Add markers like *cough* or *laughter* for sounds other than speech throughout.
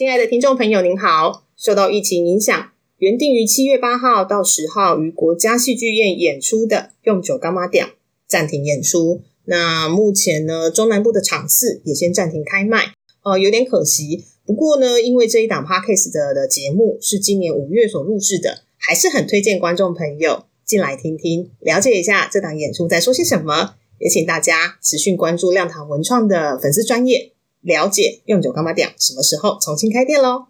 亲爱的听众朋友，您好！受到疫情影响，原定于七月八号到十号于国家戏剧院演出的《用酒干妈店》暂停演出。那目前呢，中南部的场次也先暂停开卖，呃，有点可惜。不过呢，因为这一档 podcast 的的节目是今年五月所录制的，还是很推荐观众朋友进来听听，了解一下这档演出在说些什么。也请大家持续关注亮堂文创的粉丝专业，了解用酒干妈店什么时候重新开店喽。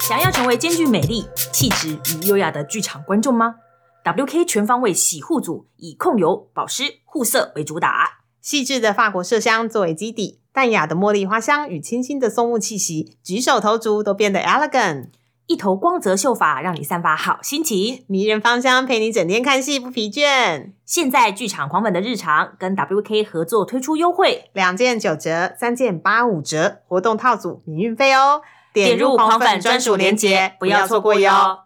想要成为兼具美丽、气质与优雅的剧场观众吗？WK 全方位洗护组以控油、保湿、护色为主打，细致的法国麝香作为基底，淡雅的茉莉花香与清新的松木气息，举手投足都变得 elegant。一头光泽秀发让你散发好心情，迷人芳香陪你整天看戏不疲倦。现在剧场狂粉的日常跟 WK 合作推出优惠，两件九折，三件八五折，活动套组免运费哦。点入狂粉专属链接，不要错过哟。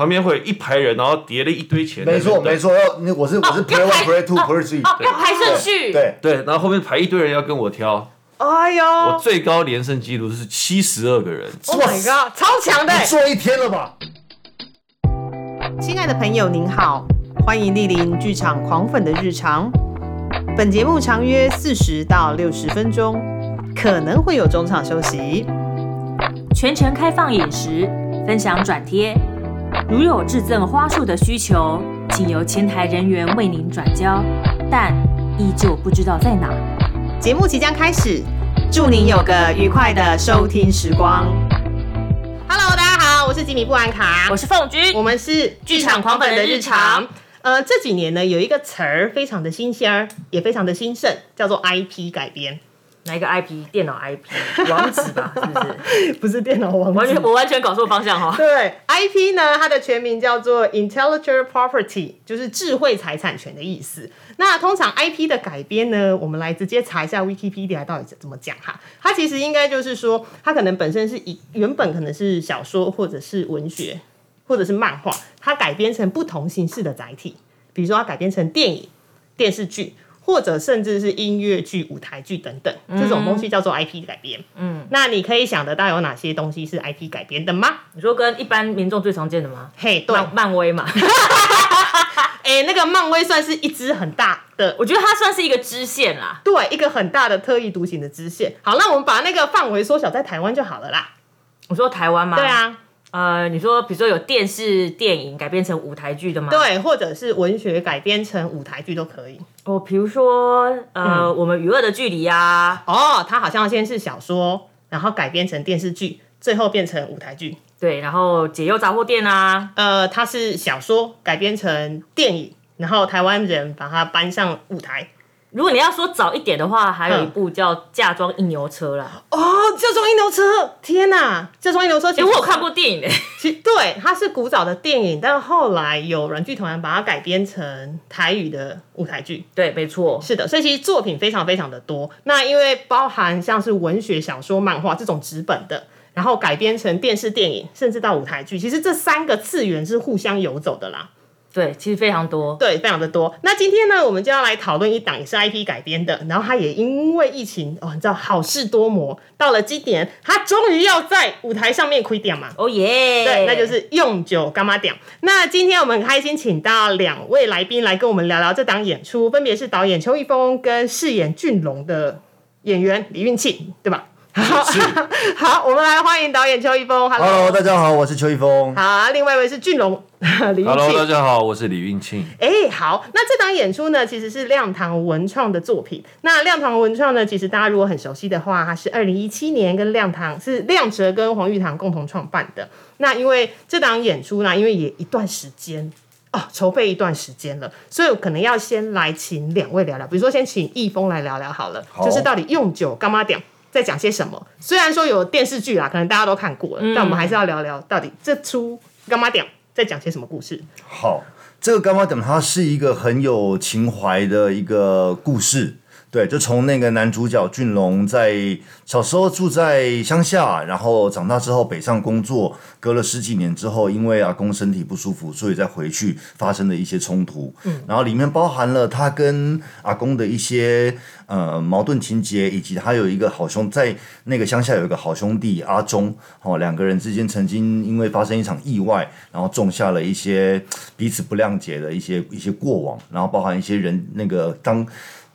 旁边会有一排人，然后叠了一堆钱。没错，没错，要那我是我是 play one play two play three，哦，要排顺序。对对，然后后面排一堆人要跟我挑。哎呦，我最高连胜记录是七十二个人。Oh my god，超强的！你做一天了吧？亲爱的朋友，您好，欢迎莅临剧场狂粉的日常。本节目长约四十到六十分钟，可能会有中场休息。全程开放饮食，分享转贴。如有致赠花束的需求，请由前台人员为您转交，但依旧不知道在哪。节目即将开始，祝您有个愉快的收听时光。Hello，大家好，我是吉米布兰卡，我是凤君，我们是剧场狂粉的日常。呃，这几年呢，有一个词儿非常的新鲜儿，也非常的兴盛，叫做 IP 改编。哪一个 IP？电脑 IP *laughs* 网址吧，是不是？*laughs* 不是电脑网址，完全我完全搞错方向哈。*laughs* 对，IP 呢，它的全名叫做 Intellectual Property，就是智慧财产权的意思。那通常 IP 的改编呢，我们来直接查一下 Wikipedia 到底怎么讲哈。它其实应该就是说，它可能本身是以原本可能是小说或者是文学或者是漫画，它改编成不同形式的载体，比如说它改编成电影、电视剧。或者甚至是音乐剧、舞台剧等等，这种东西叫做 IP 改编。嗯，那你可以想得到有哪些东西是 IP 改编的吗？你说跟一般民众最常见的吗？嘿，对，漫漫威嘛。*laughs* 哎、那个漫威算是一支很大的，我觉得它算是一个支线啦。对，一个很大的特异独行的支线。好，那我们把那个范围缩小在台湾就好了啦。我说台湾吗？对。啊，呃，你说比如说有电视电影改编成舞台剧的吗？。对，或者是文学改编成舞台剧都可以。哦，比如说呃，我们与恶的距离啊，哦，它好像先是小说，然后改编成电视剧，最后变成舞台剧。对，然后解忧杂货店啊，呃，它是小说改编成电影，然后台湾人把它搬上舞台。如果你要说早一点的话，还有一部叫《嫁妆一牛车》啦。哦，嫁妆一牛车，天哪！嫁妆一牛车，其哎、实我有看过电影诶、其 *laughs* 对，它是古早的电影，但后来有软剧团把它改编成台语的舞台剧。对，没错。是的，所以其实作品非常非常的多。那因为包含像是文学、小说、漫画这种纸本的，然后改编成电视、电影，甚至到舞台剧，其实这三个次元是互相游走的啦。对，其实非常多。对，非常的多。那今天呢，我们就要来讨论一档也是 IP 改编的，然后它也因为疫情哦，你知道好事多磨，到了今年，它终于要在舞台上面亏点嘛。哦耶！对，那就是用酒干嘛点。那今天我们很开心请到两位来宾来跟我们聊聊这档演出，分别是导演邱一峰跟饰演俊龙的演员李运庆，对吧？*laughs* 好，我们来欢迎导演邱一峰。Hello，大家好，我是邱一峰。好，另外一位是俊龙 *laughs* Hello，大。家好，我是李运庆。哎、好，那这档演出呢，其实是亮堂文创的作品。那亮堂文创呢，其实大家如果很熟悉的话，它是二零一七年跟亮堂是亮哲跟黄玉堂共同创办的。那因为这档演出呢，因为也一段时间哦，筹备一段时间了，所以我可能要先来请两位聊聊，比如说先请易峰来聊聊好了，好就是到底用酒干嘛点。在讲些什么？虽然说有电视剧啦，可能大家都看过了，但我们还是要聊聊到底这出干嘛点在讲些什么故事。好，这个干妈等它是一个很有情怀的一个故事。对，就从那个男主角俊龙在小时候住在乡下，然后长大之后北上工作，隔了十几年之后，因为阿公身体不舒服，所以再回去发生的一些冲突。嗯，然后里面包含了他跟阿公的一些呃矛盾情节，以及他有一个好兄在那个乡下有一个好兄弟阿忠，哦，两个人之间曾经因为发生一场意外，然后种下了一些彼此不谅解的一些一些过往，然后包含一些人那个当。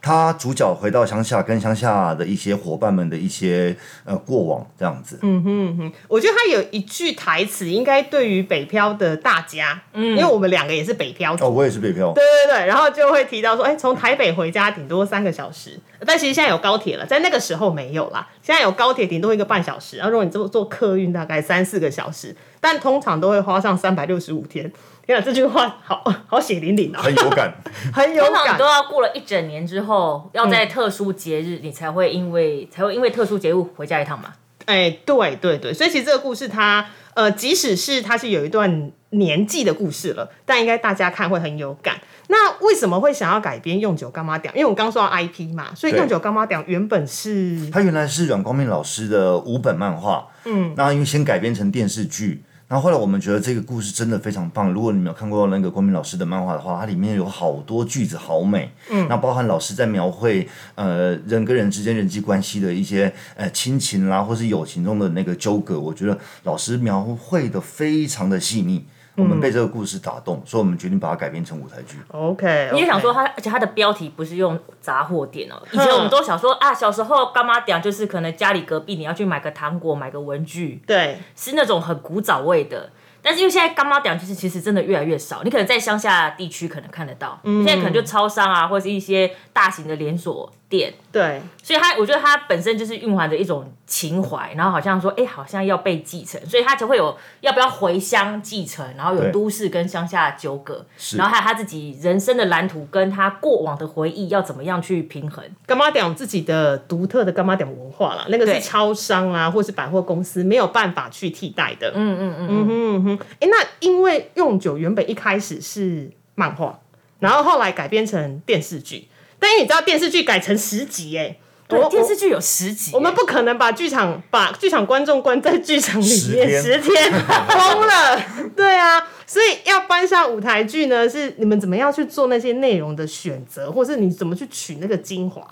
他主角回到乡下，跟乡下的一些伙伴们的一些呃过往这样子。嗯哼哼我觉得他有一句台词，应该对于北漂的大家，嗯，因为我们两个也是北漂哦，我也是北漂。对对对，然后就会提到说，哎，从台北回家顶多三个小时，但其实现在有高铁了，在那个时候没有啦。现在有高铁，顶多一个半小时，然后如果你坐坐客运，大概三四个小时，但通常都会花上三百六十五天。天啊，这句话好好血淋淋啊，很有感。*laughs* 很有感通常都。要过了一整年之后，要在特殊节日，你才会因为才会因为特殊节日回家一趟嘛。哎，对对对，所以其实这个故事它，呃，即使是它是有一段年纪的故事了，但应该大家看会很有感。那为什么会想要改编《用酒干妈屌》？因为我刚刚说到 IP 嘛，所以《用酒干妈屌》原本是它原来是阮光明老师的五本漫画，嗯，那因为先改编成电视剧。然后后来我们觉得这个故事真的非常棒。如果你们有看过那个光明老师的漫画的话，它里面有好多句子好美，嗯，那包含老师在描绘呃人跟人之间人际关系的一些呃亲情啦，或是友情中的那个纠葛，我觉得老师描绘的非常的细腻。我们被这个故事打动，所以我们决定把它改编成舞台剧。OK，你也想说它，而且它的标题不是用杂货店哦。以前我们都想说啊，小时候干妈店就是可能家里隔壁你要去买个糖果、买个文具，对，是那种很古早味的。但是因为现在干妈店就是其实真的越来越少，你可能在乡下地区可能看得到，现在可能就超商啊，或者是一些大型的连锁店。对，所以他，我觉得他本身就是蕴含着一种情怀，然后好像说，哎、好像要被继承，所以他才会有要不要回乡继承，然后有都市跟乡下的纠葛，然后还有他自己人生的蓝图跟他过往的回忆要怎么样去平衡。干妈点有自己的独特的干妈点文化啦，那个是超商啊，或是百货公司没有办法去替代的。嗯嗯嗯嗯哼嗯哼。哎，那因为用酒原本一开始是漫画，然后后来改编成电视剧，但因为你知道电视剧改成十集，哎，对，我电视剧有十集耶，我们不可能把剧场把剧场观众关在剧场里面十十天，*laughs* 疯了。对啊，所以要搬上舞台剧呢，是你们怎么样去做那些内容的选择，或是你怎么去取那个精华？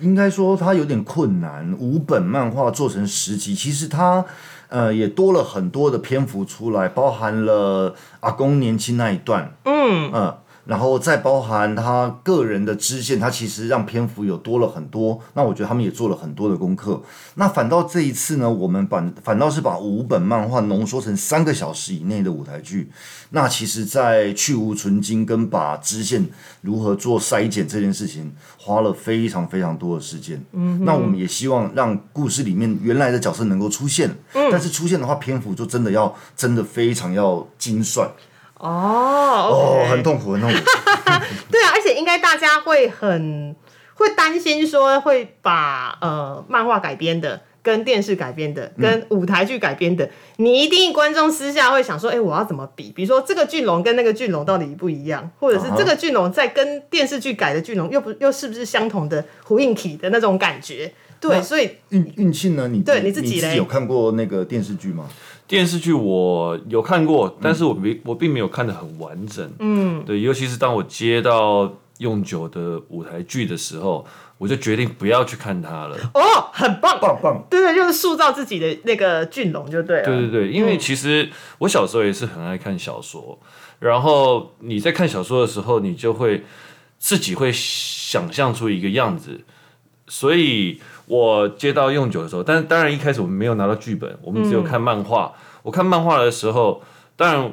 应该说它有点困难，五本漫画做成十集，其实它呃也多了很多的篇幅出来，包含了阿公年轻那一段，嗯然后再包含他个人的支线，他其实让篇幅有多了很多。那我觉得他们也做了很多的功课。那反倒这一次呢，我们反反倒是把五本漫画浓缩成三个小时以内的舞台剧。那其实，在去无存精跟把支线如何做筛减这件事情，花了非常非常多的时间。嗯，那我们也希望让故事里面原来的角色能够出现，但是出现的话，篇幅就真的要真的非常要精算哦哦，很痛苦，很痛苦。*laughs* 对啊，而且应该大家会很会担心说会把呃漫画改编的。跟电视改编的，跟舞台剧改编的，你一定观众私下会想说，哎、我要怎么比？比如说这个巨龙跟那个巨龙到底不一样，或者是这个巨龙在跟电视剧改的巨龙又不又是不是相同的呼应体的那种感觉？对，所以运运气呢？你对你你自己嘞有看过那个电视剧吗？电视剧我有看过，但是我并我并没有看得很完整。嗯，对，尤其是当我接到用酒的舞台剧的时候，我就决定不要去看它了。哦，很棒，棒棒，对对，就是塑造自己的那个俊龙就对了。对对对，因为其实我小时候也是很爱看小说，然后你在看小说的时候，你就会自己会想象出一个样子，所以我接到用酒的时候，但当然一开始我们没有拿到剧本，我们只有看漫画。我看漫画的时候，当然。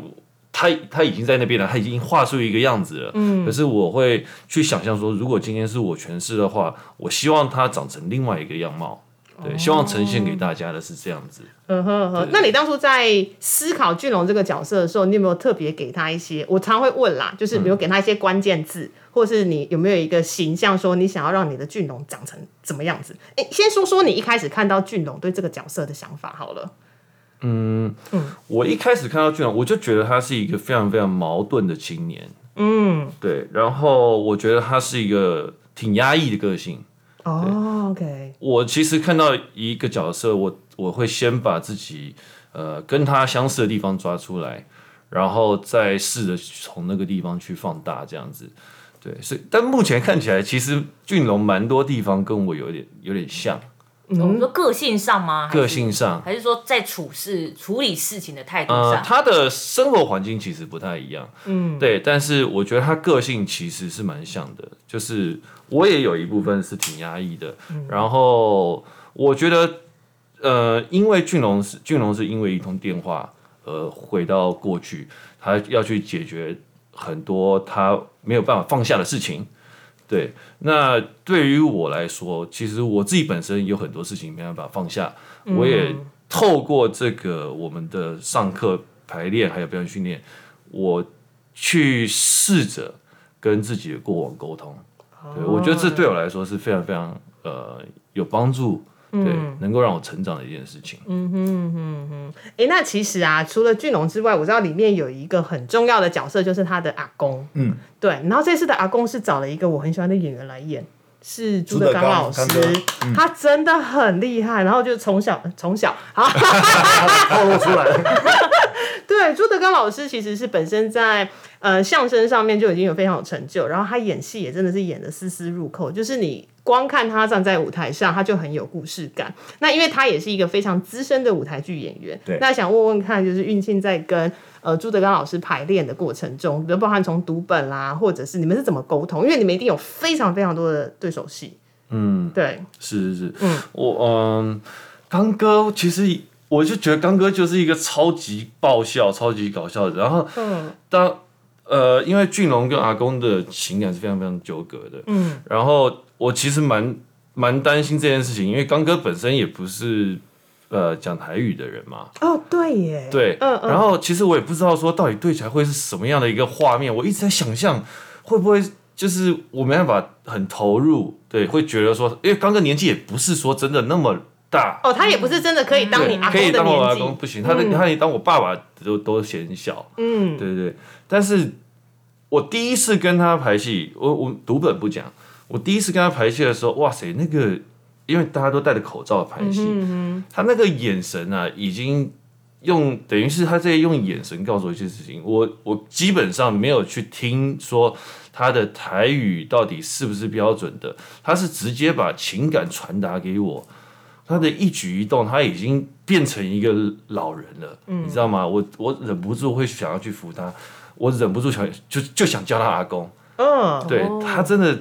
他他已经在那边了，他已经画出一个样子了。嗯，可是我会去想象说，如果今天是我诠释的话，我希望他长成另外一个样貌。对，希望呈现给大家的是这样子。嗯哼嗯哼，那你当初在思考俊龙这个角色的时候，你有没有特别给他一些？我常会问啦，就是比如给他一些关键字，或是你有没有一个形象，说你想要让你的俊龙长成怎么样子？哎，先说说你一开始看到俊龙对这个角色的想法好了。嗯嗯我一开始看到俊龙，我就觉得他是一个非常非常矛盾的青年。嗯，对。然后我觉得他是一个挺压抑的个性。哦，OK，我其实看到一个角色，我我会先把自己呃跟他相似的地方抓出来，然后再试着从那个地方去放大，这样子。对，所以但目前看起来，其实俊龙蛮多地方跟我有点有点像，我们说个性上吗？个性上，还是说在处事处理事情的态度呃，上？他的生活环境其实不太一样，嗯，对，但是我觉得他个性其实是蛮像的，就是我也有一部分是挺压抑的，然后我觉得，呃，因为俊龙是俊龙是因为一通电话，呃，回到过去，他要去解决很多他没有办法放下的事情。对，那对于我来说，其实我自己本身有很多事情没办法放下，我也透过这个我们的上课、排练还有表演训练，我去试着跟自己的过往沟通。对，我觉得这对我来说是非常非常呃有帮助，对，能够让我成长的一件事情。嗯哼嗯哼哎，那其实啊，除了俊龙之外，我知道里面有一个很重要的角色，就是他的阿公。嗯，对。然后这次的阿公是找了一个我很喜欢的演员来演，是朱德刚老师他真的很厉害。然后就从小从小，好，*laughs* 透露出来。*laughs* 对，朱德刚老师其实是本身在呃相声上面就已经有非常有成就，然后他演戏也真的是演的丝丝入扣，就是你光看他站在舞台上，他就很有故事感。那因为他也是一个非常资深的舞台剧演员，对那想问问看，就是运庆在跟呃朱德刚老师排练的过程中，比如包含从读本啦，或者是你们是怎么沟通？因为你们一定有非常非常多的对手戏，嗯，对，是是是，嗯，我嗯，刚哥其实我就觉得刚哥就是一个超级爆笑、超级搞笑的。然后，嗯。当呃，因为俊龙跟阿公的情感是非常非常纠葛的，嗯，然后我其实蛮蛮担心这件事情，因为刚哥本身也不是呃讲台语的人嘛，哦，对耶，对，嗯嗯。然后其实我也不知道说到底对起来会是什么样的一个画面，我一直在想象会不会就是我没办法很投入，对，会觉得说，因为刚哥年纪也不是说真的那么大，哦，他也不是真的可以当你阿公的可以当我阿公不行，他的、他也当我爸爸都都嫌小，嗯，对对对，但是我第一次跟他排戏，我我读本不讲，我第一次跟他排戏的时候，哇塞，那个因为大家都戴着口罩排戏，嗯他那个眼神啊，已经用等于是他在用眼神告诉我一些事情。我我基本上没有去听说他的台语到底是不是标准的，他是直接把情感传达给我。他的一举一动，他已经变成一个老人了，你知道吗？我我忍不住会想要去扶他，我忍不住想就就想叫他阿公。嗯，对他真的，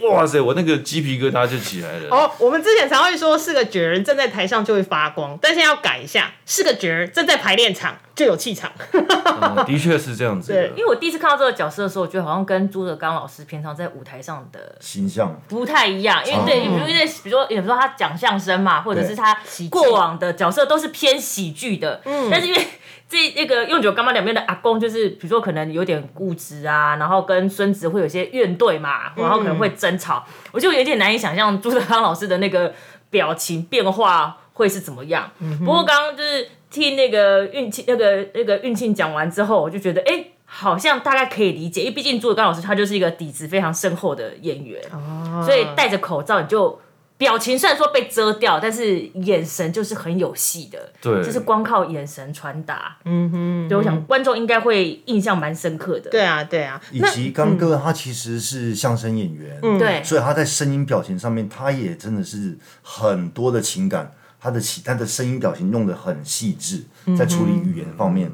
哇塞，我那个鸡皮疙瘩就起来了。哦，我们之前常会说是个角儿站在台上就会发光，但现在要改一下，是个角儿站在排练场就有气场。嗯的确是这样子的 *laughs* 对。因为我第一次看到这个角色的时候，我觉得好像跟朱德刚老师平常在舞台上的形象不太一样，因为对，比如因为比如说，比如说他讲相声嘛，或者是他剧过往的角色都是偏喜剧的，嗯，但是因为这那个用酒干妈两边的阿公，就是比如说可能有点固执啊，然后跟孙子会有些怨对嘛，然后可能会争吵，我就有点难以想象朱德刚老师的那个表情变化会是怎么样。不过刚刚就是听那个运庆那个那个运庆讲完之后，我就觉得哎。好像大概可以理解，因为毕竟朱德刚老师他就是一个底子非常深厚的演员，所以戴着口罩你就表情虽然说被遮掉，但是眼神就是很有戏的，对。就是光靠眼神传达。嗯哼，对，我想观众应该会印象蛮深刻的。对啊，对啊，以及刚哥他其实是相声演员，对。所以他在声音表情上面，他也真的是很多的情感，他的情他的声音表情用的很细致，在处理语言方面。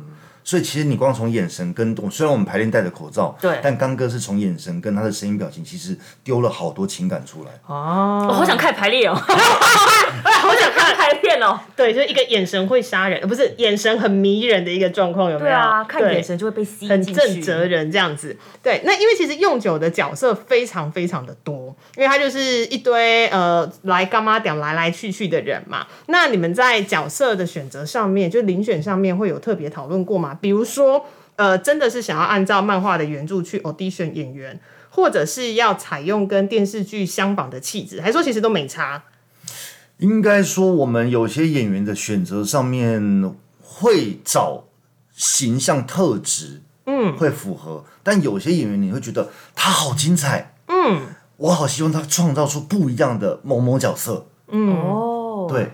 所以其实你光从眼神跟动，虽然我们排练戴着口罩，对但刚哥是从眼神跟他的声音表情，其实丢了好多情感出来。哦我好想看排练哦，*laughs* 好想看排练哦。对，就是一个眼神会杀人，呃不是眼神很迷人的一个状况，有没有？对啊，看眼神就会被吸引很。正责人这样子。对，那因为其实用酒的角色非常非常的多，因为他就是一堆呃来干妈点来来去去的人嘛。那你们在角色的选择上面，就遴选上面会有特别讨论过吗？比如说，呃，真的是想要按照漫画的原著去 audition 演员，或者是要采用跟电视剧相仿的气质，还是说其实都没差？应该说，我们有些演员的选择上面会找形象特质，嗯，会符合，但有些演员你会觉得他好精彩，嗯，我好希望他创造出不一样的某某角色。哦，对，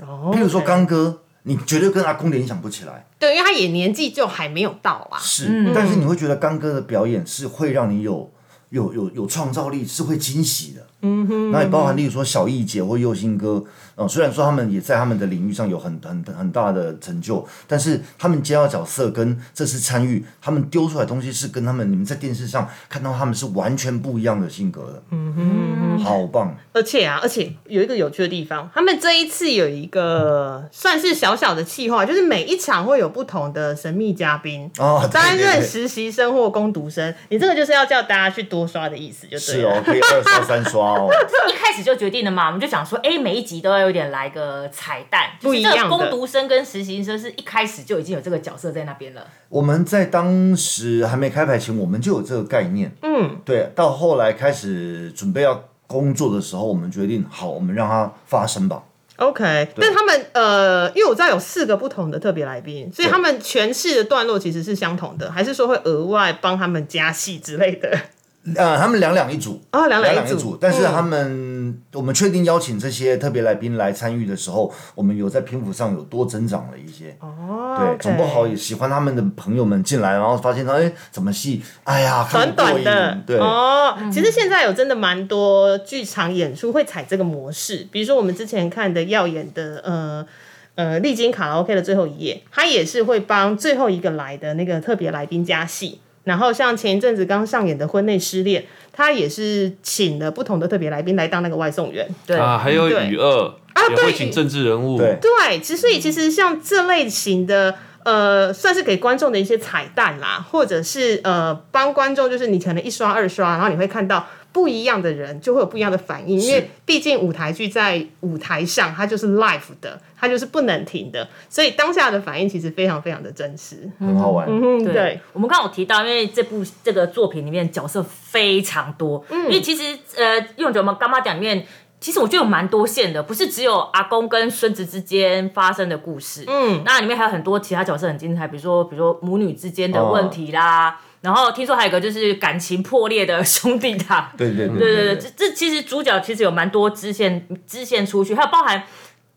哦譬如说刚哥，你绝对跟阿公联想不起来，对，因为他也年纪就还没有到啊。是，但是你会觉得刚哥的表演是会让你有有有有创造力，是会惊喜的。嗯哼，那也包含例如说小艺姐或佑兴哥，呃，虽然说他们也在他们的领域上有很很很大的成就，但是他们接到角色跟这次参与，他们丢出来的东西是跟他们你们在电视上看到他们是完全不一样的性格的。嗯哼，好棒。而且啊，而且有一个有趣的地方，他们这一次有一个算是小小的企划，就是每一场会有不同的神秘嘉宾哦担任实习生或攻读生。你这个就是要叫大家去多刷的意思，就对了。是哦，可以二刷三刷哦。*laughs* 一开始就决定了嘛，我们就想说，哎、每一集都要有点来个彩蛋，不一样的攻读生跟实习生是一开始就已经有这个角色在那边了。我们在当时还没开牌前，我们就有这个概念。嗯，对。到后来开始准备要工作的时候，我们决定好，我们让它发生吧。OK，但他们呃，因为我知道有四个不同的特别来宾，所以他们诠释的段落其实是相同的，还是说会额外帮他们加戏之类的？呃，他们两两一组，啊两两一组。但是他们，我们确定邀请这些特别来宾来参与的时候，我们有在篇幅上有多增长了一些。哦对总不好也喜欢他们的朋友们进来，然后发现他哎，怎么戏，哎呀，短短的。对，哦，其实现在有真的蛮多剧场演出会采这个模式，比如说我们之前看的耀眼的呃呃历经卡拉 OK 的最后一页，他也是会帮最后一个来的那个特别来宾加戏。然后像前一阵子刚上演的《婚内失恋》，他也是请了不同的特别来宾来当那个外送员。对，啊，还有对雨二也对会请政治人物，对对，其实所以其实像这类型的。呃，算是给观众的一些彩蛋啦，或者是呃，帮观众就是你可能一刷二刷，然后你会看到不一样的人，就会有不一样的反应，因为毕竟舞台剧在舞台上它就是 live 的，它就是不能停的，所以当下的反应其实非常非常的真实。很好玩。嗯，对，对，我们刚刚有提到，因为这部这个作品里面角色非常多，因为其实呃，用九我们干妈讲里面。其实我觉得有蛮多线的，不是只有阿公跟孙子之间发生的故事，嗯，那里面还有很多其他角色很精彩，比如说比如说母女之间的问题啦，然后听说还有一个就是感情破裂的兄弟档，对对对。对对对，这这其实主角其实有蛮多支线支线出去，还有包含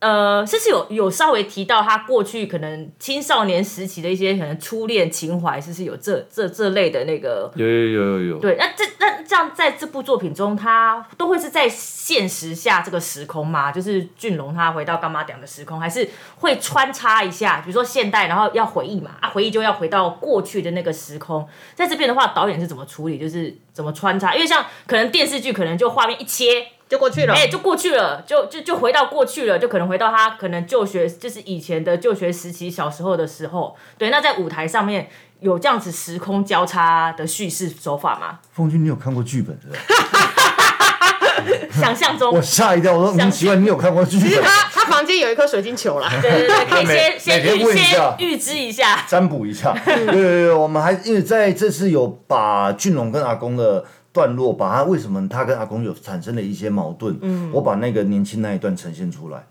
呃，甚至有有稍微提到他过去可能青少年时期的一些可能初恋情怀，是不是有这这这类的那个。有有有有有，对，那这那这样在这部作品中，他都会是在现实下这个时空吗？就是俊龙他回到干妈讲的时空，还是会穿插一下，比如说现代，然后要回忆嘛，啊，回忆就要回到过去的那个时空。在这边的话，导演是怎么处理？就是怎么穿插？因为像可能电视剧，可能就画面一切，就过去了。哎、就过去了，就就就回到过去了，就可能回到他可能就学，就是以前的就学时期，小时候的时候。对，那在舞台上面有这样子时空交叉的叙事手法吗？凤君，你有看过剧本是吧？*laughs* 想象中我，吓一跳，我说想嗯，奇怪，你有看过剧本？他他房间有一颗水晶球啦。*laughs* 对对对，可以先先预先预知一下。占卜一下。对对对，我们还因为在这次有把俊龙跟阿公的段落，把他为什么他跟阿公有产生了一些矛盾，嗯，我把那个年轻那一段呈现出来，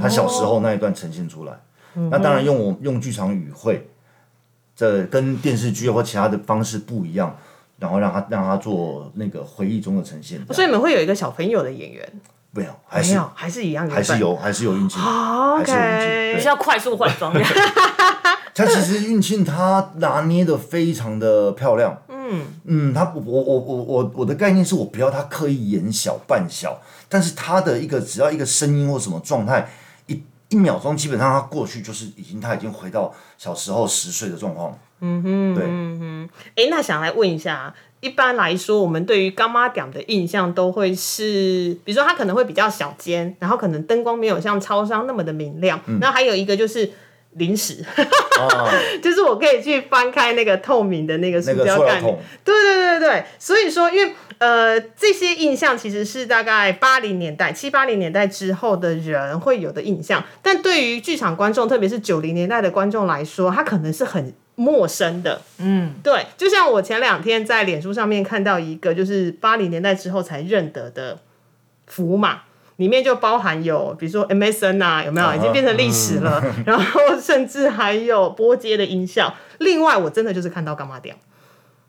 他小时候那一段呈现出来。那当然用我用剧场语汇，这跟电视剧或其他的方式不一样。然后让他让他做那个回忆中的呈现，所以你们会有一个小朋友的演员，没有，还是没有，还是一样，还是有还是有运气，哦还是有运气。需要快速换装，*laughs* 他其实运气他拿捏的非常的漂亮，嗯。嗯，他我我我我我我的概念是我不要他刻意演小扮小，但是他的一个只要一个声音或什么状态，一一秒钟基本上他过去就是已经他已经回到小时候十岁的状况，嗯哼，对，嗯哼。哎，那想来问一下，一般来说，我们对于干妈点的印象都会是，比如说它可能会比较小间，然后可能灯光没有像超商那么的明亮，那、还有一个就是。零食，啊，*laughs* 就是我可以去翻开那个透明的那个塑胶袋里塑料桶，对对对对对，所以说，因为呃，这些印象其实是大概八零年代、七八零年代之后的人会有的印象，但对于剧场观众，特别是九零年代的观众来说，他可能是很陌生的。嗯，对，就像我前两天在脸书上面看到一个，就是八零年代之后才认得的符码。里面就包含有，比如说 MSN 啊，有没有已经变成历史了？*laughs* 然后甚至还有波接的音效。另外，我真的就是看到干嘛屌，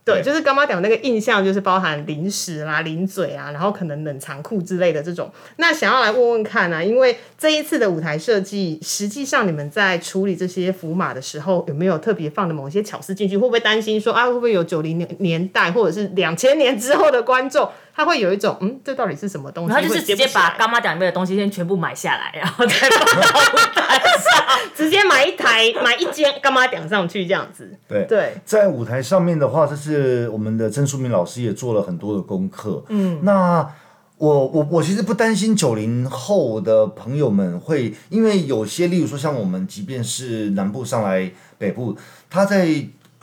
对，就是干妈屌那个印象，就是包含零食啦、零嘴啊，然后可能冷藏库之类的这种。那想要来问问看啊，因为这一次的舞台设计，实际上你们在处理这些符码的时候，有没有特别放的某些巧思进去？会不会担心说啊，会不会有九零年年代或者是两千年之后的观众，他会有一种嗯，这到底是什么东西？他就是直接把干妈讲里面的东西先全部买下来，然后再放到 *laughs* 舞台上。直接买一台买一间干妈点上去这样子。*laughs* 对对，在舞台上面的话，这是我们的曾淑明老师也做了很多的功课。嗯，那我我我其实不担心九零后的朋友们会，因为有些，例如说像我们，即便是南部上来北部，他在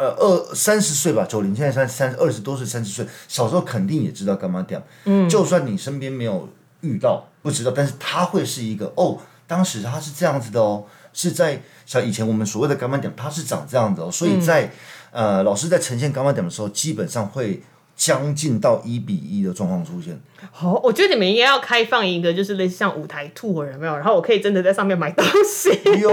呃二三十岁吧，九零现在三三二十多岁三十岁，小时候肯定也知道干嘛点。嗯，就算你身边没有遇到，不知道，但是他会是一个哦，当时他是这样子的哦，是在像以前我们所谓的干妈点，他是长这样子哦，所以在、呃老师在呈现干妈点的时候，基本上会将近到一比一的状况出现。好，我觉得你们应该要开放一个，就是类似像舞台 tour 有没有？然后我可以真的在上面买东西。哟，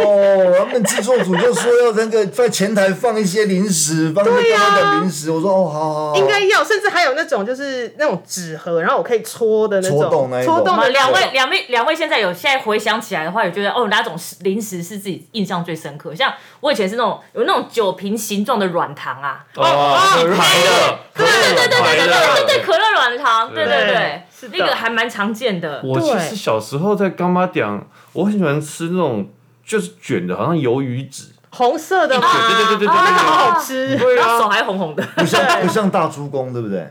他们制作组就说要那个在前台放一些零食，放一些干妈点零食。我说哦，好好好，应该要，甚至还有那种就是那种纸盒，然后我可以戳的那种，戳动那一种戳洞的两位两位两位现在有现在回想起来的话，有觉得哦哪种零食是自己印象最深刻？像我以前是那种有那种酒瓶形状的软糖啊，哦，一排的，对对对对对对对对，可乐软糖，对对对对，是那个还蛮常见的。我其实小时候在干妈店，我很喜欢吃那种就是卷的，好像鱿鱼纸。红色的吗，对对对对对对那个好啊好吃。对然后手啊，还红红的，不像不像大猪公，对不对？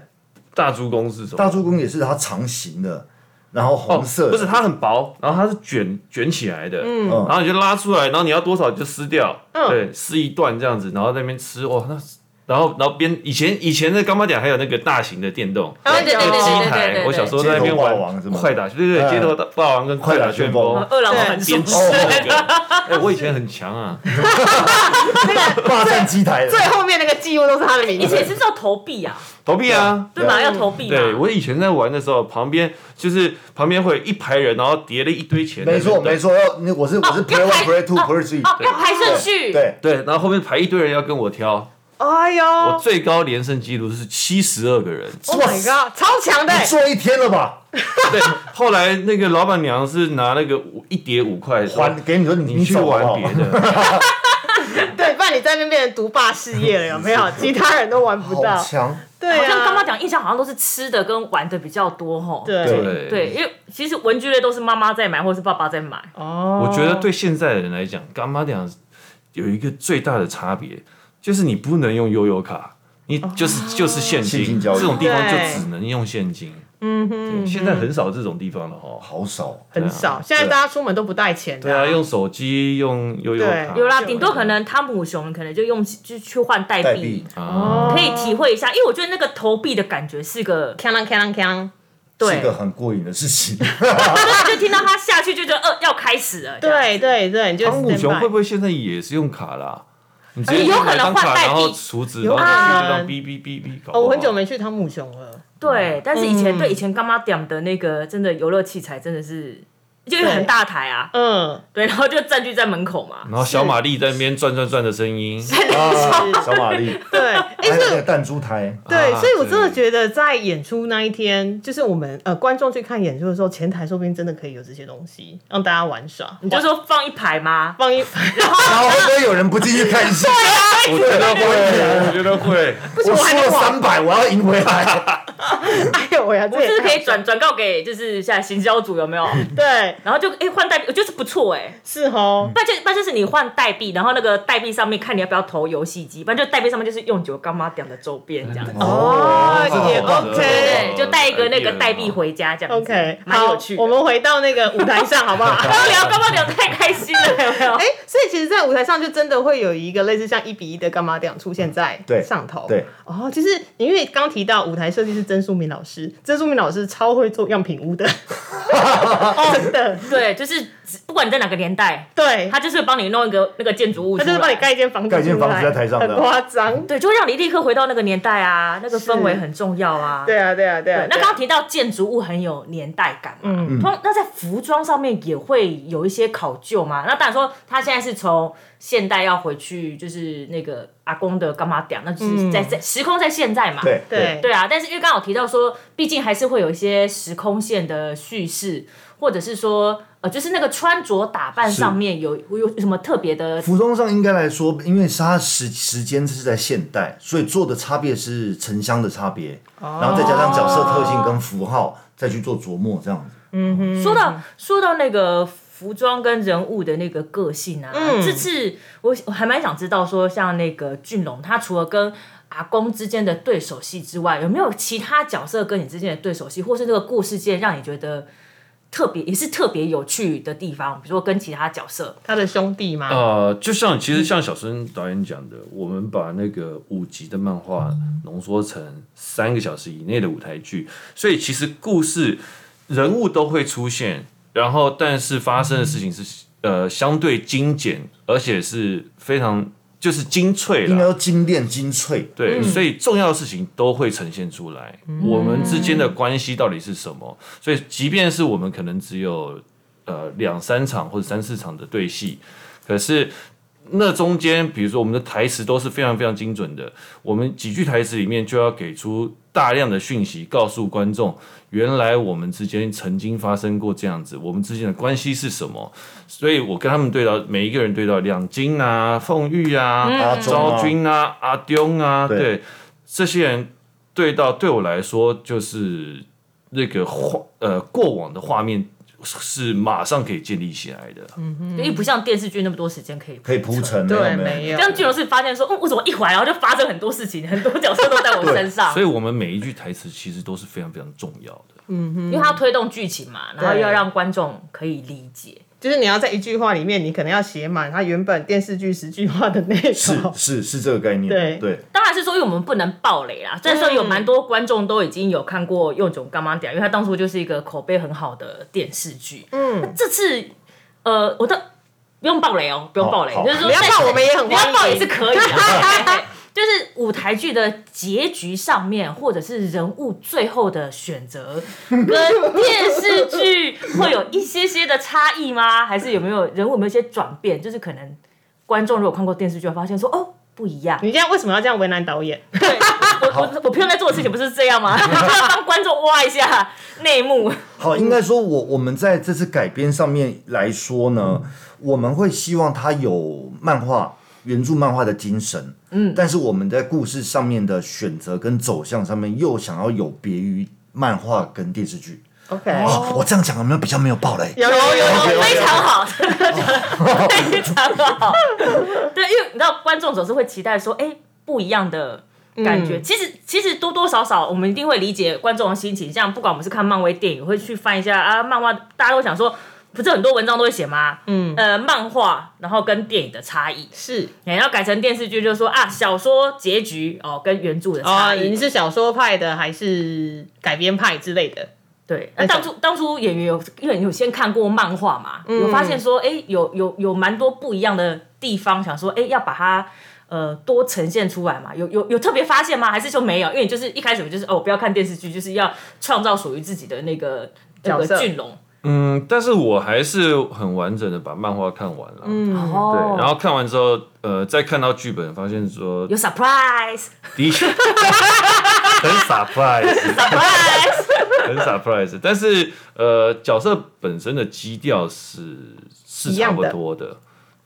大猪公是什么？大猪公也是它长形的，然后红色、不是它很薄，然后它是卷卷起来的，嗯嗯然后你就拉出来，然后你要多少就撕掉，对，撕一段这样子，然后在那边吃，哇，那然后然后边以前以前的干妈点还有那个大型的电动。对对对对那个机对对台，对我小时候在那边玩快打，对对街头霸王跟快打旋风，二郎传说边吃那个，哎，我以前很强啊，霸占机台的。最。后面那个记录都是他的名字。以前。是叫投币啊，投币啊，对吧？要投币对。我以前在玩的时候，旁边就是旁边会有一排人，然后叠了一堆钱，没错没错，要那我是我是 play one play two play three，哦，要排顺序。对，对，然后后面排一堆人要跟我挑，哎呦我最高连胜记录是七十二个人。，Oh my god，超强的你！做一天了吧？对，后来那个老板娘是拿那个五一叠五块，说还给你说你你去玩别的。*laughs* *laughs* 对，不然你在那边变成独霸事业了，有没有？*laughs* 其他人都玩不好到。强，对好像刚刚啊，讲印象好像都是吃的跟玩的比较多吼。对对对，因为其实文具类都是妈妈在买或是爸爸在买。哦，我觉得对现在的人来讲，干妈讲有一个最大的差别，就是你不能用悠悠卡，你就是就是现金，这种地方就只能用现金。嗯哼，现在很少这种地方了哦。好少。很少。现在大家出门都不带钱的。对啊，用手机用悠游对卡，有啦，顶多可能汤姆熊可能就用就去换代币代币，啊，可以体会一下，因为我觉得那个投币的感觉是个，锵啷锵啷锵。对是个很过瘾的事情。*laughs* 对，就听到他下去就觉得呃要开始了。对对对，就汤姆熊会不会现在也是用卡啦？你直接有可能换代币然后储值，然有后可能就这样哔哔哔哔哦，我很久没去汤姆熊了。对，但是以前嗯对以前干妈点的那个真的游乐器材真的是，就是很大台啊，嗯，对，然后就占据在门口嘛。然后小玛丽在那边转转转的声音，*laughs* 啊，小玛丽，对，还有那个弹珠台，对，啊所以我真的觉得在演出那一天，就是我们呃观众去看演出的时候，前台说不定真的可以有这些东西让大家玩耍。你就说放一排吗？放一排，然后会不会有人不进去看戏？我觉得会，我觉得会。我输了三百，我要赢回来。*laughs* 哎呦我呀，这这是可以转转告给就是现在行销组有没有？对，然后就哎换代币，我觉得是不错哎。是哦，那就那就是你换代币，然后那个代币上面看你要不要投游戏机，反正就代币上面就是用九干妈点的周边这样子。哦也 OK，就带一个那个代币回家这样子 OK，好蛮有趣，我们回到那个舞台上好不好？刚刚聊干妈聊太开心了，有没有？哎，所以其实，在舞台上就真的会有一个类似像一比一的干妈点出现在上头。对，哦，其实因为刚提到舞台设计是曾淑敏老师，曾淑敏老师超会做样品屋的，真的，对，就是不管你在哪个年代，*laughs* 对，他就是会帮你弄一个那个建筑物，他就是帮你盖一间房子，盖一间房子在台上的很夸张。对，就会让你立刻回到那个年代啊，那个氛围很重要啊。对啊，对啊，对啊。那刚刚提到建筑物很有年代感嘛，嗯，那在服装上面也会有一些考究嘛。那当然说，他现在是从现代要回去，就是那个阿公的干妈点，那就是在在时空在现在嘛。对对对啊，但是因为刚好提到说，毕竟还是会有一些时空线的叙事，或者是说，呃，就是那个穿着打扮上面有有什么特别的？服装上应该来说，因为是它时时间是在现代，所以做的差别是城乡的差别，然后再加上角色特性跟符号，再去做琢磨这样子。嗯哼。说到说到那个服装跟人物的那个个性啊，这次我我还蛮想知道说，像那个俊龙，他除了跟阿公之间的对手戏之外，有没有其他角色跟你之间的对手戏，或是这个故事线让你觉得特别也是特别有趣的地方？比如说跟其他角色，他的兄弟吗，呃，就像其实像小孙导演讲的，我们把那个五集的漫画浓缩成三个小时以内的舞台剧，所以其实故事人物都会出现，然后但是发生的事情是呃相对精简，而且是非常就是精粹应该了。要精炼精粹。对，所以重要的事情都会呈现出来，我们之间的关系到底是什么？所以，即便是我们可能只有呃两三场或者三四场的对戏，可是那中间，比如说我们的台词都是非常非常精准的，我们几句台词里面就要给出大量的讯息，告诉观众，原来我们之间曾经发生过这样子，我们之间的关系是什么。所以我跟他们对到，每一个人对到两金啊、凤玉啊、昭君啊、阿丢啊，对对这些人对到，对我来说就是那个画呃过往的画面是马上可以建立起来的。因为不像电视剧那么多时间可以可以铺陈，对，没没有这。样俊龙是发现说，嗯，我怎么一回来然后就发生很多事情，*laughs* 很多角色都在我身上所，以我们每一句台词其实都是非常非常重要的。嗯哼因为它要推动剧情嘛，然后又要让观众可以理解。就是你要在一句话里面，你可能要写满他原本电视剧十句话的内容。是是是这个概念。对对，当然是说，因为我们不能暴雷啦。虽然说有蛮多观众都已经有看过《用种干妈屌》，因为它当初就是一个口碑很好的电视剧。嗯，这次呃，我的不用暴雷哦，不用暴雷，就是说不要暴我们也很不要欢迎爆也是可以的。*laughs* 就是舞台剧的结局上面，或者是人物最后的选择，跟电视剧会有一些些的差异吗？*laughs* 还是有没有人物有没有一些转变？就是可能观众如果看过电视剧，会发现说哦不一样。你这样为什么要这样为难导演？对，我我我平常在做的事情不是这样吗？就要帮观众挖一下内幕。好，应该说我我们在这次改编上面来说呢，我们会希望它有漫画原著漫画的精神，嗯，但是我们在故事上面的选择跟走向上面又想要有别于漫画跟电视剧。OK，哦，我这样讲有没有比较没有暴雷？有有有有非常好，真的非常好。对，因为你知道，观众总是会期待说，哎、不一样的感觉。其实，其实多多少少，我们一定会理解观众的心情。像不管我们是看漫威电影，会去翻一下啊，漫画，大家都想说，不是很多文章都会写吗？嗯，呃，漫画然后跟电影的差异，是你要改成电视剧，就是说啊，小说结局哦跟原著的差哦，异。你是小说派的还是改编派之类的？对，那当初当初演员有因为有先看过漫画嘛，有发现说，哎、有有有蛮多不一样的地方，想说，哎、要把它呃多呈现出来嘛，有有有特别发现吗？还是说没有？因为你就是一开始就是哦，不要看电视剧，就是要创造属于自己的那个那个俊龙。嗯，但是我还是很完整的把漫画看完了。嗯，哦，对，然后看完之后，呃，再看到剧本，发现说有 surprise 的确很 *laughs* surprise，surprise，很 surprise，但是呃，角色本身的基调是是差不多的。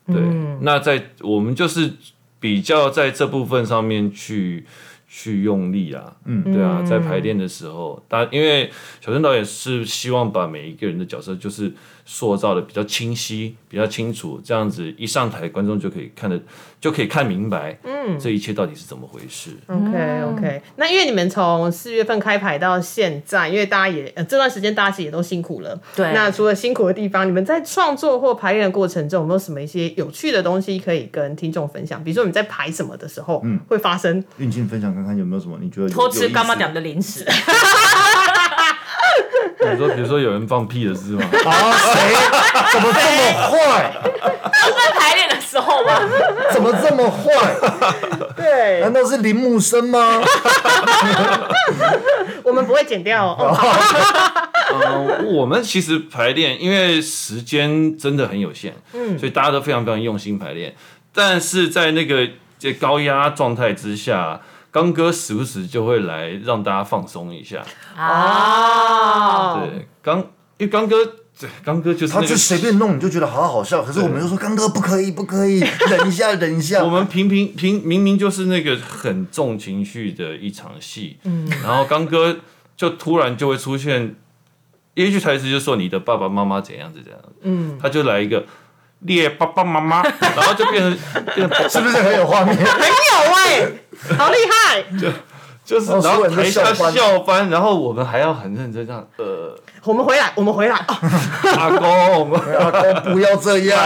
对，那在我们就是比较在这部分上面去去用力啊，嗯，对啊，在排练的时候，大因为小陈导演是希望把每一个人的角色就是塑造的比较清晰、比较清楚，这样子一上台，观众就可以看得就可以看明白，嗯，这一切到底是怎么回事。OK OK，那因为你们从四月份开排到现在，因为大家也、呃、这段时间大家其实也都辛苦了。对。那除了辛苦的地方，你们在创作或排练的过程中，有没有什么一些有趣的东西可以跟听众分享？比如说你在排什么的时候，嗯，会发生？运镜分享看看有没有什么你觉得有偷吃干妈讲讲的零食，比如说，比如说有人放屁的是吗？啊？谁怎么这么坏？是在排练的时候吗，怎么这么坏？对难，道是林木生吗？*laughs* 我们不会剪掉哦。嗯，*laughs* 我们其实排练，因为时间真的很有限，嗯，所以大家都非常非常用心排练。但是在那个这高压状态之下，刚哥时不时就会来让大家放松一下。哦，对，刚因为刚哥，对刚哥就是那个他就随便弄，你就觉得好好笑。可是我们就说刚哥不可以，不可以，忍一下，忍一下 *laughs* 我。们平平平明明就是那个很重情绪的一场戏，嗯，然后刚哥就突然就会出现一句台词，就说你的爸爸妈妈怎样子怎样，嗯，他就来一个列爸爸妈妈，然后就变成变成 *laughs* 是不是很有画面？*laughs* 很有哎，*laughs* 好厉害！就就是，然后台下笑翻，然后我们还要很认真这样，呃，我们回来，我们回来。哦 *laughs* 阿公，*laughs* 阿公不要这样。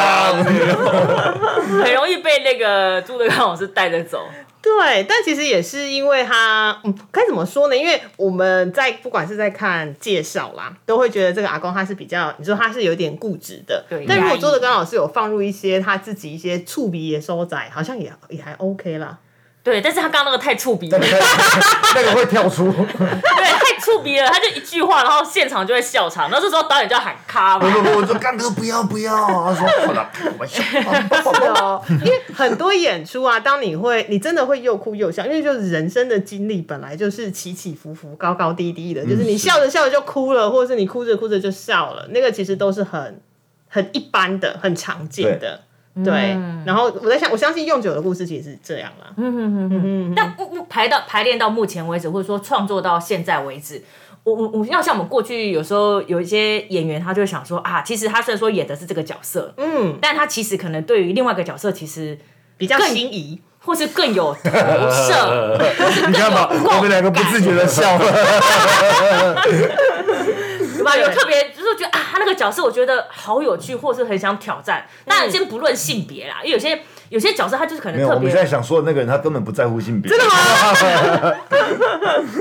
很容易被那个朱德刚老师带着走。对，但其实也是因为他，嗯，该怎么说呢？因为我们在不管是在看介绍啦，都会觉得这个阿公他是比较，你说他是有点固执的。对但如果压抑周德刚老师有放入一些他自己一些触鼻的收窄，好像也也还 OK 啦。对，但是他刚刚那个太触鼻了，那个 *laughs* 会跳出，对太触鼻了，他就一句话，然后现场就会笑场，然后这时候导演就要喊卡嘛。不不不，我说干哥不要不要。他说 *laughs* 好了，开玩笑。是哦，因为很多演出啊，当你会，你真的会又哭又笑，因为就是人生的经历本来就是起起伏伏、高高低低的，就是你笑着笑着就哭了，或者是你哭着哭着就笑了，那个其实都是很很一般的、很常见的。对，然后我在想，我相信用久的故事其实是这样啦。但目排到排练到目前为止，或者说创作到现在为止，我我我要像我们过去有时候有一些演员，他就会想说啊，其实他虽然说演的是这个角色，嗯，但他其实可能对于另外一个角色，其实比较心仪。或是更有投射，*laughs* 你看吧，*laughs* 我们两个不自觉的笑了。*laughs* 对吧？有特别就是觉得啊，他那个角色我觉得好有趣，或是很想挑战。当然，先不论性别啦，因为有些有些角色他就是可没有，能特别我们现在想说的那个人，他根本不在乎性别。真的吗？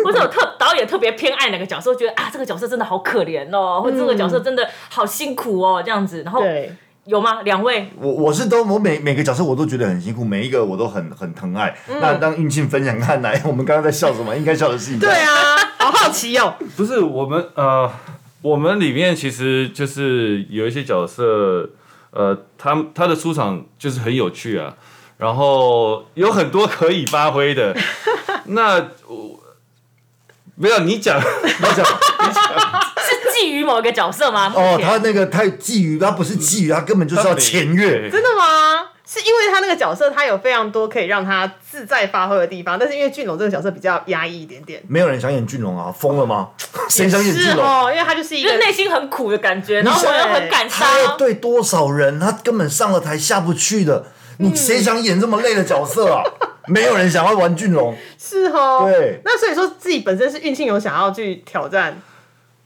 或者有特导演特别偏爱哪个角色，觉得啊这个角色真的好可怜哦，或者这个角色真的好辛苦哦，这样子。然后对，有吗？两位我我是都我每每个角色我都觉得很辛苦，每一个我都很很疼爱。那当运庆分享看来，我们刚刚在笑什么？应该笑的是你。对啊，好好奇哦。不是我们呃，我们里面其实就是有一些角色，呃，他他的出场就是很有趣啊，然后有很多可以发挥的。*laughs* 那我没有 *laughs* 你讲，你讲 *laughs* 是觊觎某一个角色吗？哦，他那个太觊觎，他不是觊觎，他根本就是要僭越。真的吗？是因为他那个角色，他有非常多可以让他自在发挥的地方，但是因为俊龙这个角色比较压抑一点点。没有人想演俊龙啊，疯了吗？*laughs* 谁想演是俊龙？哦，因为他就是一个就是内心很苦的感觉，然后我又很感他要伤。对多少人，他根本上了台下不去的。你谁想演这么累的角色啊？*laughs* 没有人想要玩俊龙。是哦。对那所以说自己本身是运气有想要去挑战，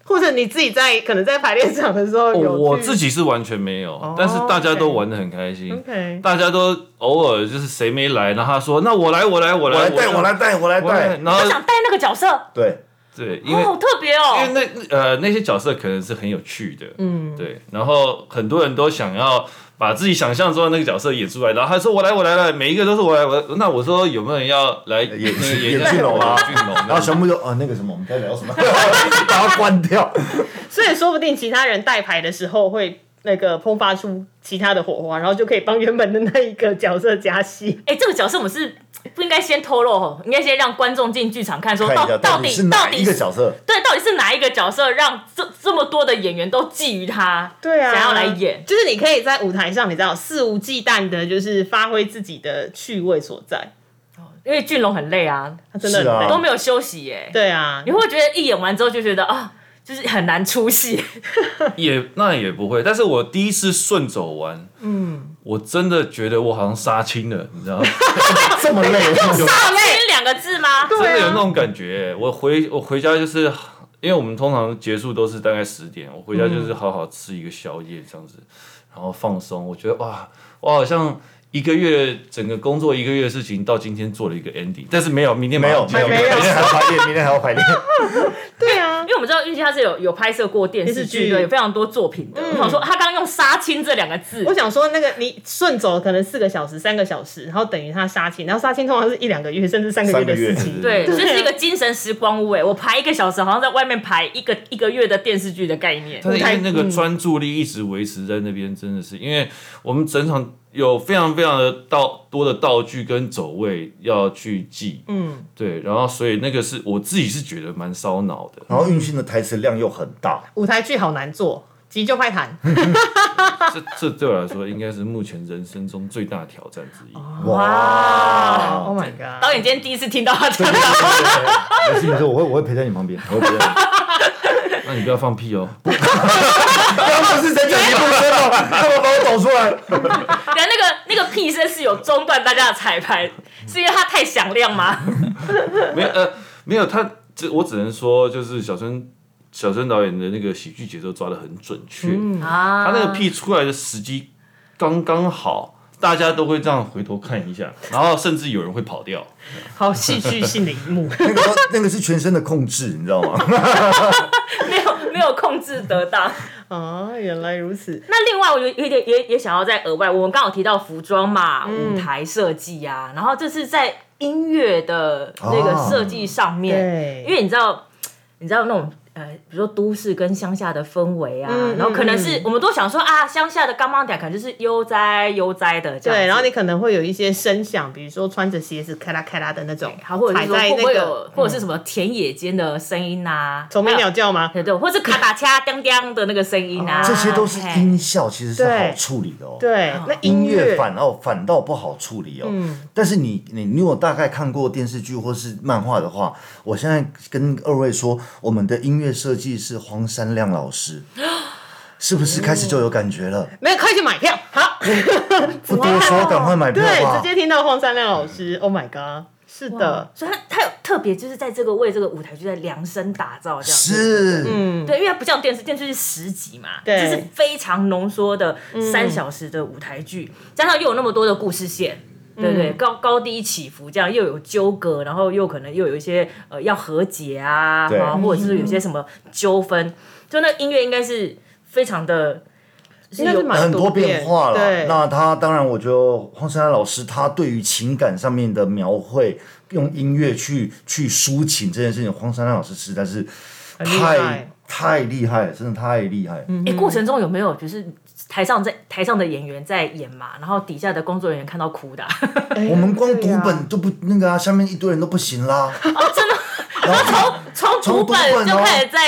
或者你自己在可能在排练场的时候有去我自己是完全没有，但是大家都玩的很开心。OK 大家都偶尔就是谁没来，然后他说那我来我来我来我来带，我来带，我来，带。然后他想带那个角色，对，对，因为哦，好特别哦因哦。为那呃那些角色可能是很有趣的，嗯，对，然后很多人都想要把自己想象中的那个角色演出来，然后他说我来我来了，每一个都是我来我来，那我说有没有人要来演演演俊龙啊俊龙，然后全部就啊那个什么，我们该聊什么？把它关掉。所以说不定其他人带牌的时候会那个迸发出其他的火花，然后就可以帮原本的那一个角色加戏。哎，这个角色我们是不应该先透露哦，应该先让观众进剧场看，说到底是到底哪一个角色？对，到底是哪一个角色让这这么多的演员都觊觎他，对啊，想要来演？就是你可以在舞台上，你知道肆无忌惮的，就是发挥自己的趣味所在。因为俊龙很累啊，他真的都没有休息耶。对啊你，会觉得一演完之后就觉得啊，就是很难出戏？*laughs* 也那也不会，但是我第一次顺走完，嗯，我真的觉得我好像杀青了，你知道吗？*laughs* 这么累，*laughs* 有杀青两个字吗？真的有那种感觉。我回我回家就是，因为我们通常结束都是大概十点，我回家就是好好吃一个宵夜这样子，然后放松。我觉得哇，我好像一个月整个工作一个月的事情到今天做了一个 ending，但是没有，明天没有没有，没有明天还要排练，明天还要排练。我们知道运气他是有有拍摄过电视剧剧的，有非常多作品的。我想说，他刚刚用“杀青”这两个字我，想说那个你顺走可能四个小时、三个小时，然后等于他杀青，然后杀青通常是一两个月甚至三个月的事情。对，对这是一个精神时光屋。哎，我排一个小时，好像在外面排一个一个月的电视剧的概念。但是因为那个嗯专注力一直维持在那边，真的是因为我们整场有非常非常的道多的道具跟走位要去记，嗯，对，然后所以那个是我自己是觉得蛮烧脑的。然后运信的台词量又很大，舞台剧好难做，急救快谈。*laughs* 这这对我来说应该是目前人生中最大的挑战之一。哇 Oh my god！导演今天第一次听到他讲，*laughs* 没事没事，我会我会陪在你旁边，我会陪在你。*laughs* 那你不要放屁哦！刚刚不是在这一部声吗？干嘛把我抖出来？然后那个那个屁声是有中断大家的彩排，是因为它太响亮吗？没有呃没有，他这我只能说就是小春小春导演的那个喜剧节奏抓的很准确，啊他那个屁出来的时机刚刚好。大家都会这样回头看一下，然后甚至有人会跑掉。好戏剧性的一幕。那个那个是全身的控制，你知道吗？*laughs* 没有控制得当。啊，*laughs* 原来如此。那另外，我有有点也也想要在额外，我们刚好提到服装嘛，舞台设计呀，然后这是在音乐的那个设计上面，对因为你知道，你知道那种。呃，比如说都市跟乡下的氛围啊，嗯然后可能嗯是我们都想说啊，乡下的干妈点可能就是悠哉悠哉的这样，对，然后你可能会有一些声响，比如说穿着鞋子咔啦咔啦的那种，还或者踩在是说会不会那个有，或者是什么田野间的声音啊，虫鸣鸟叫吗？对对，或是咔打掐叮叮的那个声音啊，这些都是音效，其实是好处理的哦。对，那音乐乐反倒反倒不好处理哦。但是你你你有大概看过电视剧或是漫画的话，我现在跟二位说，我们的音乐设计是黄山亮老师，是不是开始就有感觉了？没有，快去买票。好，*laughs* 不多说，赶快买票对，吧直。接听到黄山亮老师，Oh my god！是的，所以他他有特别就是在这个为这个舞台剧在量身打造这样子。是，嗯，对，因为它不像电视，电视是十集嘛，对这是非常浓缩的三小时的舞台剧，加上又有那么多的故事线，对不对？高高低起伏，这样又有纠葛，然后又可能又有一些呃要和解啊，啊或者是有些什么纠纷，就那音乐应该是非常的，应该是蛮很多变化了。对，那他当然，我觉得黄珊珊老师他对于情感上面的描绘，用音乐去去抒情这件事情，黄珊珊老师实在是太太厉害了，真的太厉害了。哎，过程中有没有就是台上在台上的演员在演嘛，然后底下的工作人员看到哭的。*laughs* 啊、我们光读本都不那个啊，下面一堆人都不行啦。哦，真的，然后从从读本就开始在，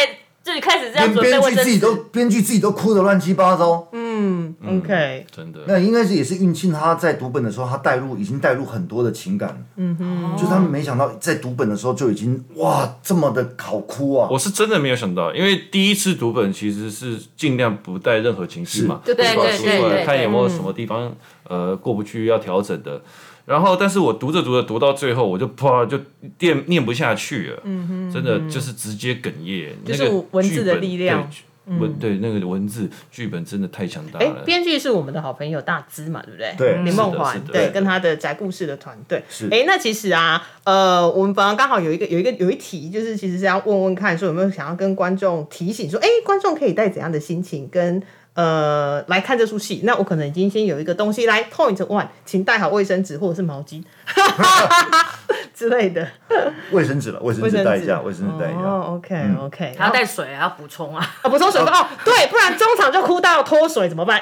就开始这样连准备自己都纸。编剧自己都哭的乱七八糟。嗯，OK，真的，那应该是也是运庆他在读本的时候，他带入已经带入很多的情感。嗯哼，就是他们没想到在读本的时候就已经哇这么的好哭啊。我是真的没有想到，因为第一次读本其实是尽量不带任何情绪嘛，就对把它对对对读出来，看有没有对什么地方呃过不去要调整的。然后，但是我读着读着读到最后，我就啪就念念不下去了，真的就是直接哽咽。嗯就是那个文字的力量对文对那个文字剧本真的太强大哎了，。编剧是我们的好朋友大资嘛，对不对？对林梦环对跟他的宅故事的团队。是哎，那其实啊，呃，我们本来刚好有一个有一个有一题，就是其实是要问问看，说有没有想要跟观众提醒说，哎，观众可以带怎样的心情跟。呃，来看这出戏，那我可能已经先有一个东西来 point one，请带好卫生纸或者是毛巾。*laughs* *laughs* 之类的。卫生纸了，卫生纸纸带一下，卫生纸带一下。哦，OK OK，还要带水，啊要补充啊。啊，补充水分哦，对，不然中场就哭到脱水怎么办？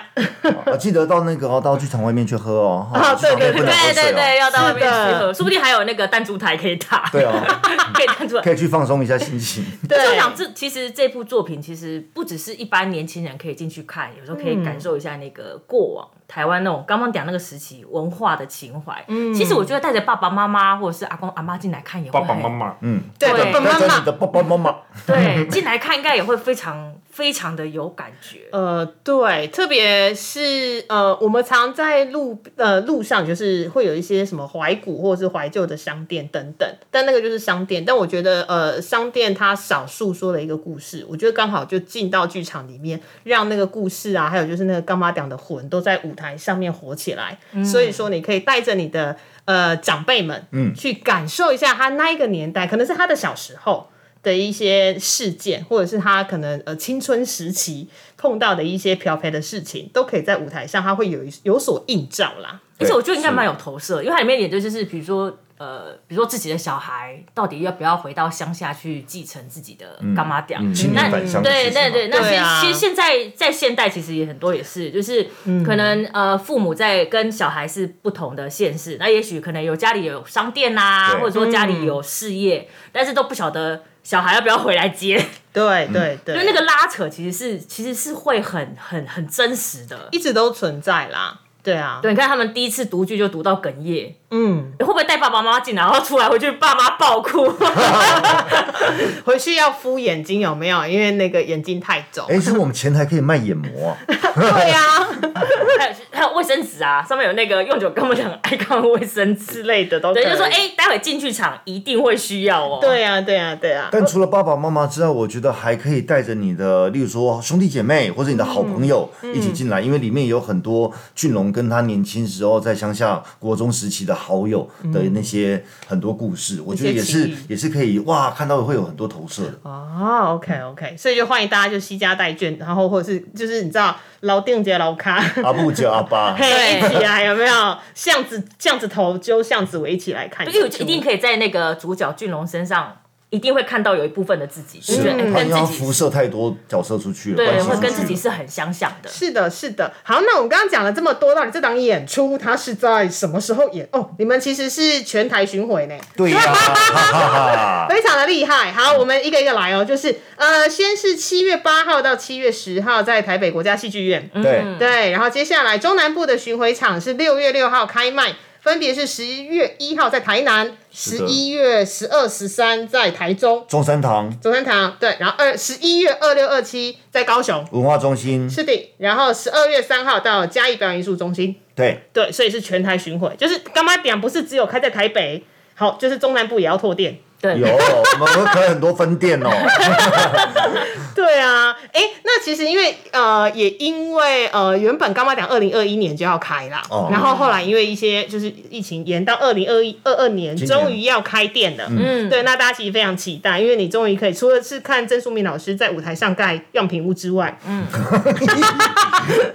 啊，记得到那个哦，到剧场外面去喝哦。啊对对不能喝水哦对对对，要到外面去喝，说不定还有那个弹珠台可以打，对啊，*laughs* 可以弹珠台。可以去放松一下心情。所以我，想这其实这部作品其实不只是一般年轻人可以进去看，有时候可以感受一下那个过往、台湾那种刚刚讲那个时期文化的情怀。嗯其实我觉得带着爸爸妈妈或者是阿公阿妈进来看也会很妈，嗯，对对爸爸妈妈带着你的爸爸妈妈。对进来看应该也会非常非常的有感觉。呃，对，特别是呃，我们常在路呃路上，就是会有一些什么怀古或者是怀旧的商店等等，但那个就是商店。但我觉得呃，商店它少诉说了一个故事，我觉得刚好就进到剧场里面，让那个故事啊，还有就是那个干妈讲的魂都在舞台上面活起来。所以说，你可以带着你的呃长辈们，嗯，去感受一下他那一个年代，可能是他的小时候。的一些事件，或者是他可能呃青春时期碰到的一些漂培的事情，都可以在舞台上，他会有一有所映照啦。而且我觉得应该蛮有投射，因为它里面演的就是比如说呃，比如说自己的小孩到底要不要回到乡下去继承自己的干妈店？那对事情嘛。对对，那现、对啊。其实现在在现代其实也很多也是，就是可能、呃父母在跟小孩是不同的县市，那也许可能有家里有商店呐、对。或者说家里有事业，但是都不晓得小孩要不要回来接，*laughs* 对对对，因为那个拉扯其实是其实是会很很很真实的。一直都存在啦。对啊，对，你看他们第一次读剧就读到哽咽，嗯，会不会带爸爸妈妈进来，然后出来回去爸妈爆哭？*laughs* 回去要敷眼睛有没有？因为那个眼睛太肿。哎，是我们前台可以卖眼膜啊，*laughs* 对啊，还有还有卫生纸啊，上面有那个用久跟我们讲爱看卫生之类的都可以对，就说哎、待会进剧场一定会需要哦。对啊，对啊，对啊。但除了爸爸妈妈之外，我觉得还可以带着你的，例如说兄弟姐妹或者你的好朋友嗯一起进来，因为里面有很多俊龙跟他年轻时候在乡下国中时期的好友的那些很多故事，我觉得也是也是可以哇，看到会有很多投射的。哦，OK OK，所以就欢迎大家就惜家带眷，然后或者是就是你知道老定姐老卡，阿布九阿八，*laughs* 嘿，一起来有没有？巷子巷子头揪巷子尾一起来看就演出，是一定可以在那个主角俊龙身上，一定会看到有一部分的自己，就是觉得哎他因为要跟自己辐射太多角色出去了，对，会跟自己是很相像的。是的，是的。好，那我们刚刚讲了这么多，到底这档演出它是在什么时候演？哦，你们其实是全台巡回呢。对。*laughs* *laughs* 非常的厉害。好，我们一个一个来哦。就是呃，先是七月八号到七月十号在台北国家戏剧院，对，对，然后接下来中南部的巡回场是六月六号开卖，分别是十一月一号在台南，十一月十二、十三在台中。中山堂。中山堂，对，然后二十一月二六、二七在高雄。文化中心，是的，然后十二月三号到嘉义表演艺术中心，对，对，所以是全台巡回，就是干妈点不是只有开在台北，好，就是中南部也要拓店，对，有我们会开很多分店哦。*laughs* 对啊，哎，那其实因为呃，也因为呃，原本干妈讲二零二一年就要开啦，哦然后后来因为一些就是疫情延到二零二一二二年，终于要开店了。嗯，对，那大家其实非常期待，因为你终于可以除了是看曾淑敏老师在舞台上盖样品屋之外，嗯，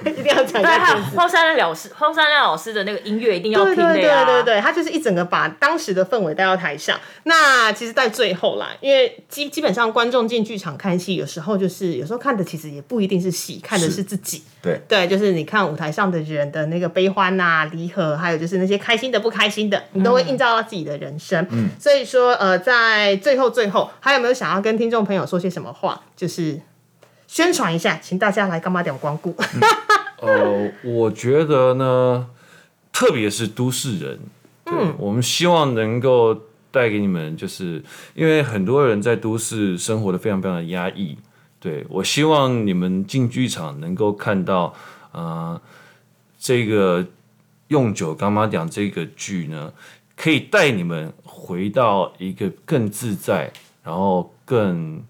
一定要讲一对，还有下荒山亮老师，荒山亮老师的那个音乐一定要对对对听的呀。对对，他就是一整个把当时的氛围带到台上。那其实，在最后啦，因为基基本上观众进剧场看戏，有时候就是有时候看的其实也不一定是戏，看的是自己。对，对，就是你看舞台上的人的那个悲欢呐、离合，还有就是那些开心的、不开心的，你都会映照到自己的人生。嗯，所以说，呃，在最后最后，还有没有想要跟听众朋友说些什么话？就是宣传一下，请大家来干嘛点光顾。*laughs* 呃，我觉得呢，特别是都市人，对，我们希望能够带给你们，就是因为很多人在都市生活的非常非常的压抑，对我希望你们进剧场能够看到，呃，这个用酒干妈讲这个剧呢，可以带你们回到一个更自在，然后更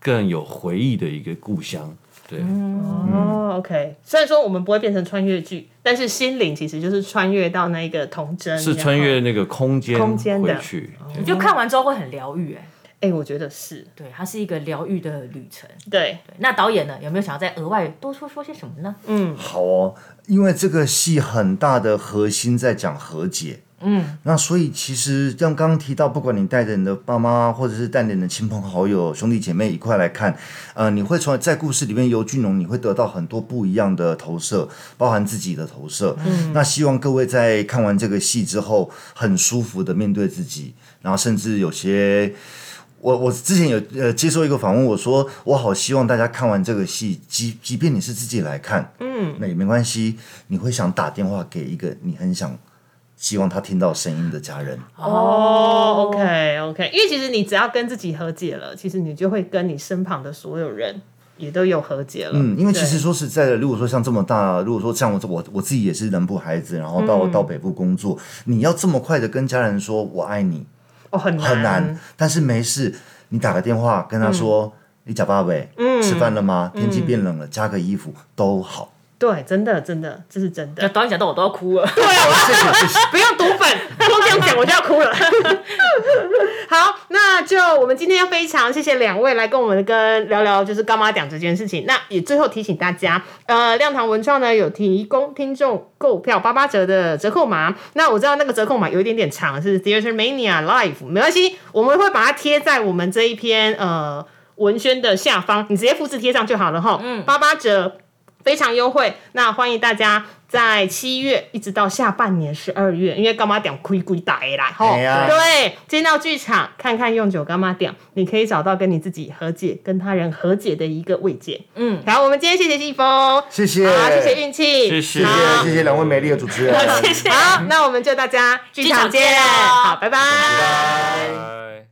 更有回忆的一个故乡，对。哦，OK。虽然说我们不会变成穿越剧，但是心灵其实就是穿越到那个童真，是穿越那个空间空间的回去。你就看完之后会很疗愈，哎，哎、我觉得是对，它是一个疗愈的旅程。对，对那导演呢，有没有想要再额外多说说些什么呢？嗯好哦，因为这个戏很大的核心在讲和解。嗯，那所以其实像刚刚提到，不管你带着你的爸妈，或者是带着你的亲朋好友、兄弟姐妹一块来看，呃，你会从在故事里面由俊龙，你会得到很多不一样的投射，包含自己的投射。嗯，那希望各位在看完这个戏之后，很舒服的面对自己，然后甚至有些。我我之前有呃接受一个访问，我说我好希望大家看完这个戏，即即便你是自己来看，嗯，那也没关系，你会想打电话给一个你很想希望他听到声音的家人，哦，OK OK，因为其实你只要跟自己和解了，其实你就会跟你身旁的所有人也都有和解了。嗯，因为其实说实在的，如果说像这么大，如果说像我我我自己也是南部孩子，然后到、到北部工作，你要这么快的跟家人说我爱你，哦很难很难，但是没事，你打个电话跟他说。你假爸呗，嗯，吃饭了吗？天气变冷了，加个衣服都好。对，真的真的，这是真的。导演讲到我都要哭了。对啊，*laughs* 不用读本，光这样讲我就要哭了。好，那就我们今天要非常谢谢两位来跟我们跟聊聊，就是干妈讲这件事情。那也最后提醒大家，呃，亮堂文创呢有提供听众购票八八折的折扣码。那我知道那个折扣码有一点点长，是 Theater Mania Live，没关系，我们会把它贴在我们这一篇呃文宣的下方，你直接复制贴上就好了哈。嗯，八八折。非常优惠，那欢迎大家在七月一直到下半年十二月，因为干妈点亏亏大啦，吼，对，进到剧场看看用酒干妈点，你可以找到跟你自己和解、跟他人和解的一个慰藉。嗯，好，我们今天谢谢季风，谢谢，好谢谢运气，谢谢，谢谢两位美丽的主持人，谢谢。好，那我们就大家剧场见，好，拜拜拜拜。